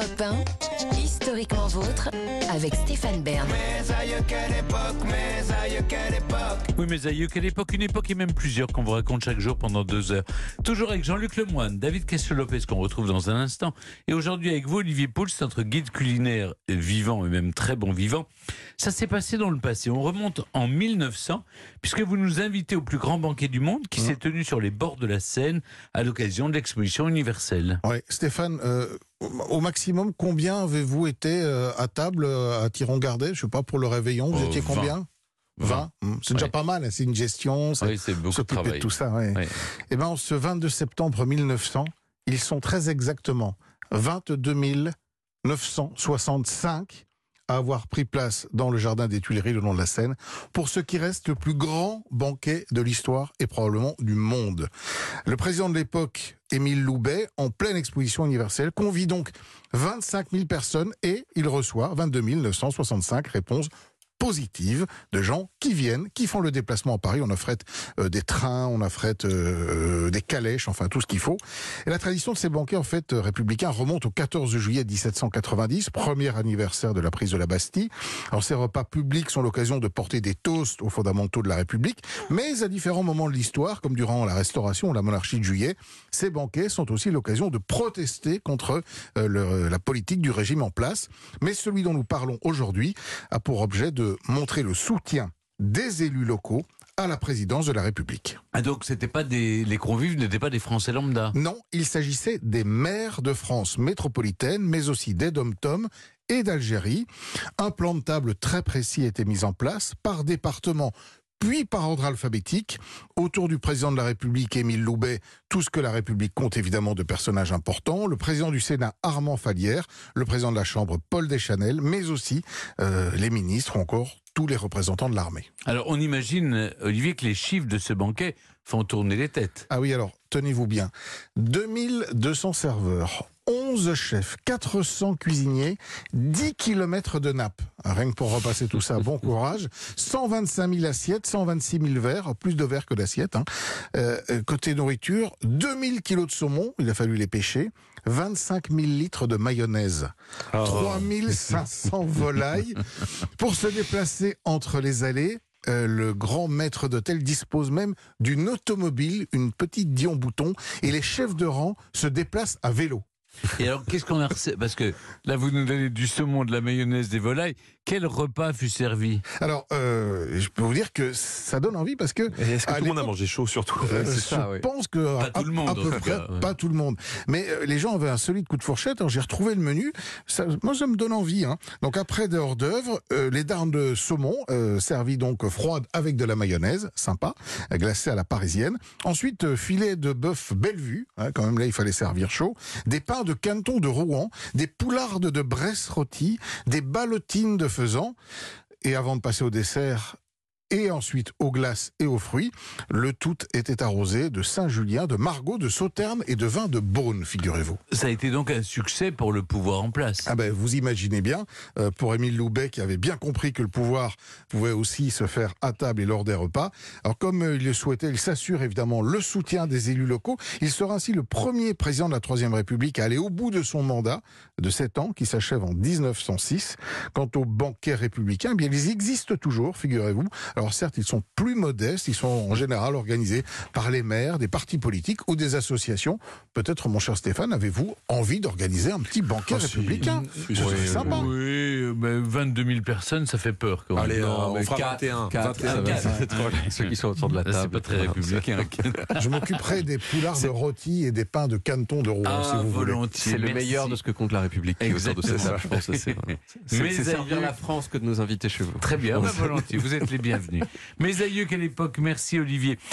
Europe 1, historiquement vôtre, avec Stéphane Bern. Oui, mes aïeux, quelle époque? Une époque et même plusieurs qu'on vous raconte chaque jour pendant deux heures. Toujours avec Jean-Luc Lemoine, David Castel-Lopez qu'on retrouve dans un instant. Et aujourd'hui avec vous, Olivier Pouls, notre guide culinaire vivant et même très bon vivant. Ça s'est passé dans le passé. On remonte en 1900, puisque vous nous invitez au plus grand banquet du monde qui s'est tenu sur les bords de la Seine à l'occasion de l'exposition universelle. Oui, Stéphane, euh, au maximum, combien avez-vous été euh, à table euh, à Tiron-Gardet Je sais pas, pour le réveillon, vous Euh, étiez 20. combien? 20 Hum, C'est déjà Ouais. pas mal, hein, c'est une gestion, c'est Oui, beaucoup de s'occuper de travail. tout ça. ouais. Ouais. Eh ben, ce 22 septembre 1900, ils sont très exactement 22 965 à avoir pris place dans le jardin des Tuileries le long de la Seine pour ce qui reste le plus grand banquet de l'histoire et probablement du monde. Le président de l'époque, Émile Loubet, en pleine exposition universelle, convie donc 25 000 personnes et il reçoit 22 965 réponses positives de gens qui viennent, qui font le déplacement à Paris. On affrète euh, des trains, on affrète euh, des calèches, enfin tout ce qu'il faut. Et la tradition de ces banquets, en fait, euh, républicains remonte au 14 juillet 1790, premier anniversaire de la prise de la Bastille. Alors ces repas publics sont l'occasion de porter des toasts aux fondamentaux de la République, mais à différents moments de l'histoire, comme durant la Restauration ou la monarchie de juillet, ces banquets sont aussi l'occasion de protester contre euh, la politique du régime en place. Mais celui dont nous parlons aujourd'hui a pour objet de montrer le soutien des élus locaux à la présidence de la République. Ah donc c'était pas des les convives n'étaient pas des Français lambda? Non, il s'agissait des maires de France métropolitaine, mais aussi des dom et d'Algérie. Un plan de table très précis était mis en place par département puis par ordre alphabétique, autour du président de la République, Émile Loubet, tout ce que la République compte évidemment de personnages importants, le président du Sénat, Armand Falière, le président de la Chambre, Paul Deschanel, mais aussi euh, les ministres ou encore tous les représentants de l'armée. Alors on imagine, Olivier, que les chiffres de ce banquet font tourner les têtes. Ah oui, alors, tenez-vous bien. 2200 serveurs, 11 chefs, 400 cuisiniers, 10 kilomètres de nappe. Rien que pour repasser tout ça, bon courage. 125 000 assiettes, 126 000 verres, plus de verres que d'assiettes. hein. Euh, euh, côté nourriture, 2000 kilos de saumon, il a fallu les pêcher. 25 000 litres de mayonnaise, 3500 volailles. Pour se déplacer entre les allées, euh, le grand maître d'hôtel dispose même d'une automobile, une petite Dion Bouton, et les chefs de rang se déplacent à vélo. Et alors qu'est-ce qu'on a Parce que là vous nous donnez du saumon, de la mayonnaise, des volailles. Quel repas fut servi? Alors, euh, je peux vous dire que ça donne envie parce que Est-ce que tout le monde a mangé chaud surtout? Euh, C'est je ça, oui. pense que Pas à, tout le monde, à peu près, cas, ouais. pas tout le monde. Mais euh, les gens avaient un solide coup de fourchette. Alors j'ai retrouvé le menu. Ça, moi, ça me donne envie. Hein. Donc après des hors d'œuvre, euh, les darnes de saumon euh, servies donc froides avec de la mayonnaise, sympa, euh, glacée à la parisienne. Ensuite euh, filet de bœuf Bellevue. hein, quand même là, il fallait servir chaud. Des pains de Canton de Rouen, des poulardes de Bresse rôties, des ballotines de Et avant de passer au dessert, et ensuite aux glaces et aux fruits. Le tout était arrosé de Saint-Julien, de Margot, de Sauterne et de vin de Beaune, figurez-vous. Ça a été donc un succès pour le pouvoir en place. Ah ben, vous imaginez bien, euh, pour Émile Loubet qui avait bien compris que le pouvoir pouvait aussi se faire à table et lors des repas. Alors comme euh, il le souhaitait, il s'assure évidemment le soutien des élus locaux. Il sera ainsi le premier président de la Troisième République à aller au bout de son mandat de 7 ans qui s'achève en 1906. Quant aux banquets républicains, eh bien ils existent toujours, figurez-vous. Alors certes, ils sont plus modestes, ils sont en général organisés par les maires, des partis politiques ou des associations. Peut-être, mon cher Stéphane, avez-vous envie d'organiser un petit banquet Ah, républicain Si, Ce oui, serait sympa. Oui, mais 22 000 personnes, ça fait peur quand même. Allez, Non, on mais fera quatre, 21. quatre, 21, ça va, quatre. c'est trop- Ceux qui sont autour de la table. C'est pas très républicain. Je m'occuperai des poulards de rôti et des pains de canton de Rouen, Ah, si vous voulez. C'est le meilleur de ce que compte la République qui est autour de cette Exactement. table, je pense. que C'est servir la France que de nous inviter chez vous. Très bien, bah, volontiers, vous êtes les bienvenus. Mes aïeux, quelle époque, merci Olivier.